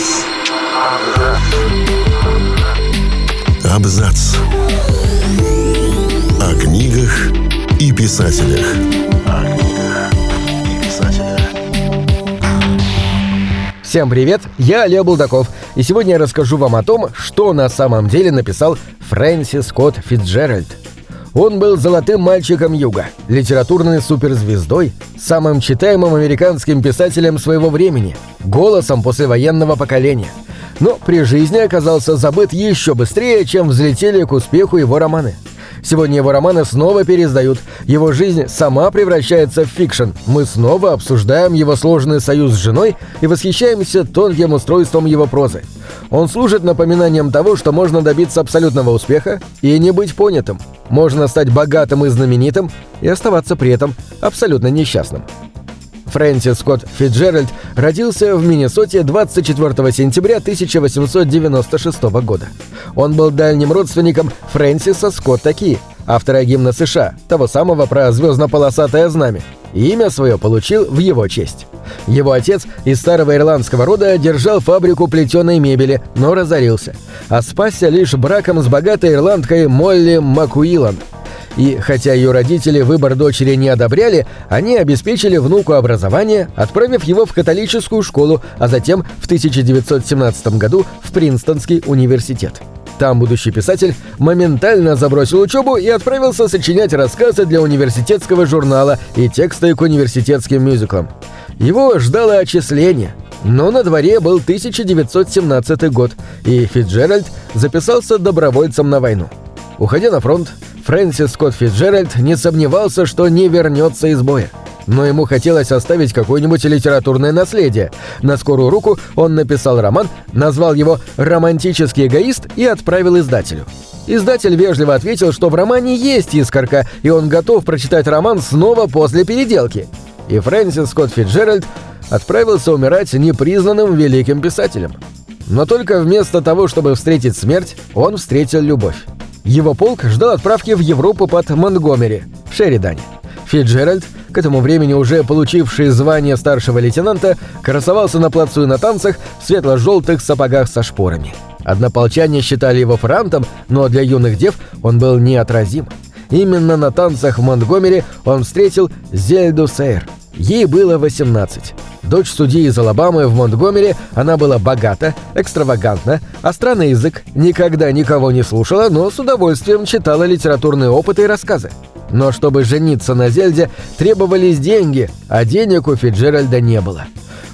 Абзац. Абзац. О книгах и писателях. О книгах и писателях. Всем привет, я Олег Булдаков, и сегодня я расскажу вам о том, что на самом деле написал Фрэнсис Скотт Фитджеральд. Он был золотым мальчиком Юга, литературной суперзвездой, самым читаемым американским писателем своего времени, голосом послевоенного поколения. Но при жизни оказался забыт еще быстрее, чем взлетели к успеху его романы. Сегодня его романы снова переиздают, его жизнь сама превращается в fiction. Мы снова обсуждаем его сложный союз с женой и восхищаемся тонким устройством его прозы. Он служит напоминанием того, что можно добиться абсолютного успеха и не быть понятым. Можно стать богатым и знаменитым и оставаться при этом абсолютно несчастным. Фрэнсис Скотт Фитджеральд родился в Миннесоте 24 сентября 1896 года. Он был дальним родственником Фрэнсиса Скотта Ки, автора гимна США, того самого про звездно-полосатое знамя. И имя свое получил в его честь. Его отец из старого ирландского рода держал фабрику плетеной мебели, но разорился, а спасся лишь браком с богатой ирландкой Молли Макуилан – и хотя ее родители выбор дочери не одобряли, они обеспечили внуку образование, отправив его в католическую школу, а затем в 1917 году в Принстонский университет. Там будущий писатель моментально забросил учебу и отправился сочинять рассказы для университетского журнала и тексты к университетским мюзиклам. Его ждало отчисление, но на дворе был 1917 год, и Фитджеральд записался добровольцем на войну. Уходя на фронт, Фрэнсис Скотт Фитджеральд не сомневался, что не вернется из боя. Но ему хотелось оставить какое-нибудь литературное наследие. На скорую руку он написал роман, назвал его «Романтический эгоист» и отправил издателю. Издатель вежливо ответил, что в романе есть искорка, и он готов прочитать роман снова после переделки. И Фрэнсис Скотт Фитджеральд отправился умирать непризнанным великим писателем. Но только вместо того, чтобы встретить смерть, он встретил любовь. Его полк ждал отправки в Европу под Монтгомери, в Шеридане. Фитджеральд, к этому времени уже получивший звание старшего лейтенанта, красовался на плацу и на танцах в светло-желтых сапогах со шпорами. Однополчане считали его франтом, но для юных дев он был неотразим. Именно на танцах в Монтгомери он встретил Зельду Сейр. Ей было 18. Дочь судьи из Алабамы в Монтгомери, она была богата, экстравагантна, а странный язык, никогда никого не слушала, но с удовольствием читала литературные опыты и рассказы. Но чтобы жениться на Зельде, требовались деньги, а денег у Фиджеральда не было.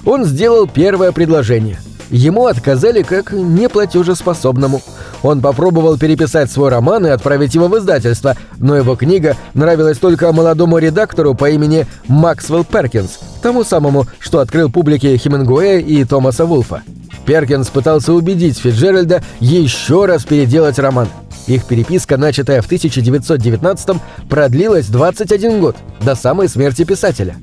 Он сделал первое предложение. Ему отказали как неплатежеспособному – он попробовал переписать свой роман и отправить его в издательство, но его книга нравилась только молодому редактору по имени Максвелл Перкинс, тому самому, что открыл публике Хемингуэя и Томаса Вулфа. Перкинс пытался убедить Фитджеральда еще раз переделать роман. Их переписка, начатая в 1919-м, продлилась 21 год, до самой смерти писателя.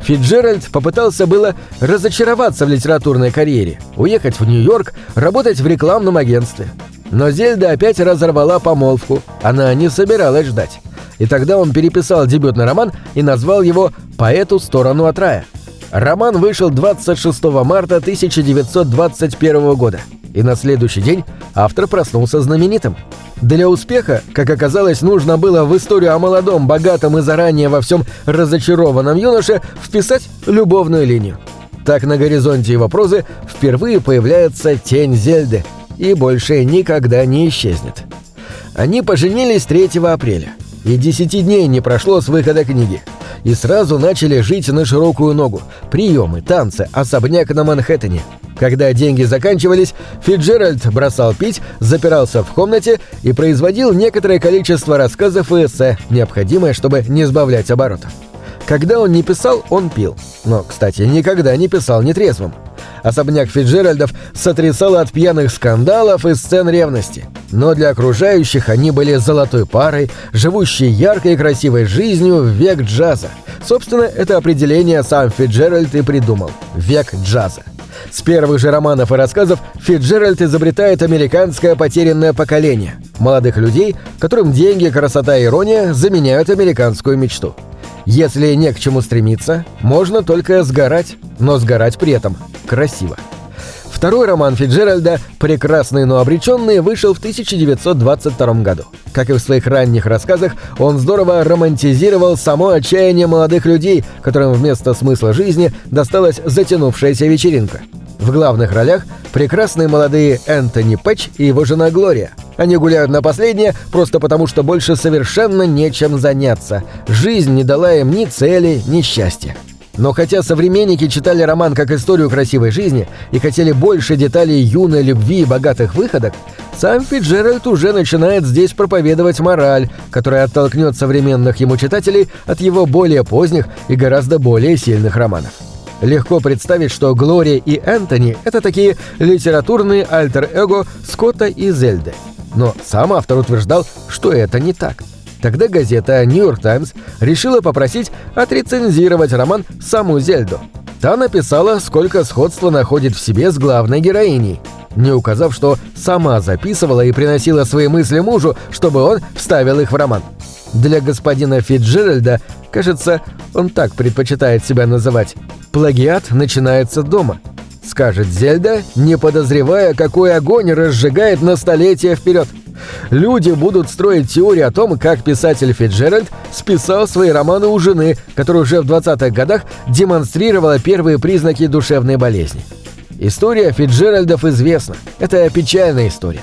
Фитджеральд попытался было разочароваться в литературной карьере, уехать в Нью-Йорк, работать в рекламном агентстве. Но Зельда опять разорвала помолвку. Она не собиралась ждать. И тогда он переписал дебютный роман и назвал его «По эту сторону от рая». Роман вышел 26 марта 1921 года, и на следующий день автор проснулся знаменитым. Для успеха, как оказалось, нужно было в историю о молодом, богатом и заранее во всем разочарованном юноше вписать любовную линию. Так на горизонте его прозы впервые появляется тень Зельды – и больше никогда не исчезнет. Они поженились 3 апреля, и 10 дней не прошло с выхода книги. И сразу начали жить на широкую ногу. Приемы, танцы, особняк на Манхэттене. Когда деньги заканчивались, Фитджеральд бросал пить, запирался в комнате и производил некоторое количество рассказов и эссе, необходимое, чтобы не сбавлять оборотов. Когда он не писал, он пил. Но, кстати, никогда не писал нетрезвым. Особняк Фиджеральдов сотрясал от пьяных скандалов и сцен ревности. Но для окружающих они были золотой парой, живущей яркой и красивой жизнью в век джаза. Собственно, это определение сам Фиджеральд и придумал. Век джаза. С первых же романов и рассказов Фитджеральд изобретает американское потерянное поколение. Молодых людей, которым деньги, красота и ирония заменяют американскую мечту. Если не к чему стремиться, можно только сгорать, но сгорать при этом красиво. Второй роман Фиджеральда «Прекрасный, но обреченный» вышел в 1922 году. Как и в своих ранних рассказах, он здорово романтизировал само отчаяние молодых людей, которым вместо смысла жизни досталась затянувшаяся вечеринка. В главных ролях прекрасные молодые Энтони Пэтч и его жена Глория. Они гуляют на последнее просто потому, что больше совершенно нечем заняться. Жизнь не дала им ни цели, ни счастья. Но хотя современники читали роман как историю красивой жизни и хотели больше деталей юной любви и богатых выходок, сам Фиджеральд уже начинает здесь проповедовать мораль, которая оттолкнет современных ему читателей от его более поздних и гораздо более сильных романов. Легко представить, что Глория и Энтони — это такие литературные альтер-эго Скотта и Зельды. Но сам автор утверждал, что это не так. Тогда газета «Нью-Йорк Таймс» решила попросить отрецензировать роман саму Зельду. Та написала, сколько сходства находит в себе с главной героиней, не указав, что сама записывала и приносила свои мысли мужу, чтобы он вставил их в роман. Для господина Фитджеральда, кажется, он так предпочитает себя называть, плагиат начинается дома. Скажет Зельда, не подозревая, какой огонь разжигает на столетия вперед. Люди будут строить теории о том, как писатель Фитджеральд списал свои романы у жены, которая уже в 20-х годах демонстрировала первые признаки душевной болезни. История Фитджеральдов известна. Это печальная история.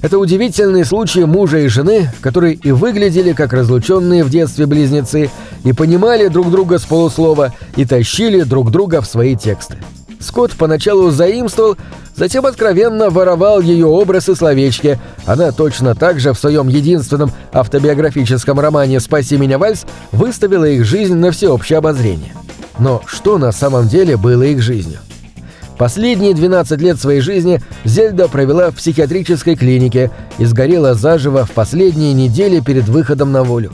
Это удивительный случай мужа и жены, которые и выглядели как разлученные в детстве близнецы, и понимали друг друга с полуслова, и тащили друг друга в свои тексты. Скотт поначалу заимствовал, затем откровенно воровал ее образ и словечки. Она точно так же в своем единственном автобиографическом романе «Спаси меня, Вальс» выставила их жизнь на всеобщее обозрение. Но что на самом деле было их жизнью? Последние 12 лет своей жизни Зельда провела в психиатрической клинике и сгорела заживо в последние недели перед выходом на волю.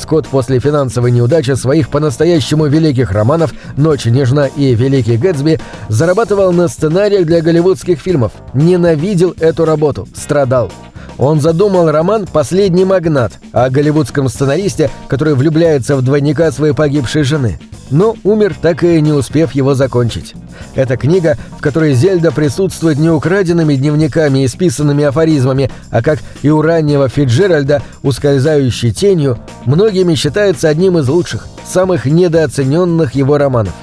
Скотт после финансовой неудачи своих по-настоящему великих романов «Ночь нежна» и «Великий Гэтсби» зарабатывал на сценариях для голливудских фильмов, ненавидел эту работу, страдал. Он задумал роман «Последний магнат» о голливудском сценаристе, который влюбляется в двойника своей погибшей жены – но умер, так и не успев его закончить. Это книга, в которой Зельда присутствует не украденными дневниками и списанными афоризмами, а как и у раннего Фиджеральда, ускользающей тенью, многими считается одним из лучших, самых недооцененных его романов.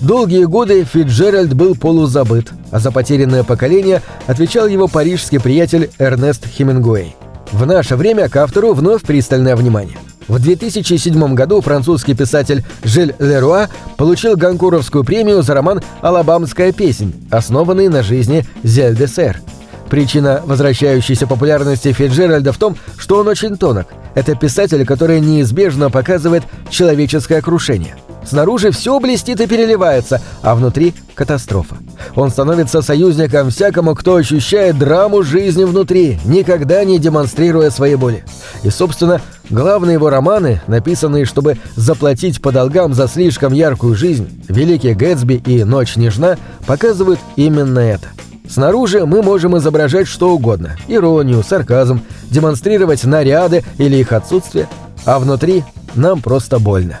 Долгие годы Фиджеральд был полузабыт, а за потерянное поколение отвечал его парижский приятель Эрнест Хемингуэй. В наше время к автору вновь пристальное внимание. В 2007 году французский писатель Жиль Леруа получил Ганкуровскую премию за роман «Алабамская песнь», основанный на жизни Зель. Причина возвращающейся популярности Фиджеральда в том, что он очень тонок. Это писатель, который неизбежно показывает человеческое крушение – Снаружи все блестит и переливается, а внутри — катастрофа. Он становится союзником всякому, кто ощущает драму жизни внутри, никогда не демонстрируя своей боли. И, собственно, главные его романы, написанные, чтобы заплатить по долгам за слишком яркую жизнь, «Великий Гэтсби» и «Ночь нежна», показывают именно это. Снаружи мы можем изображать что угодно – иронию, сарказм, демонстрировать наряды или их отсутствие, а внутри нам просто больно.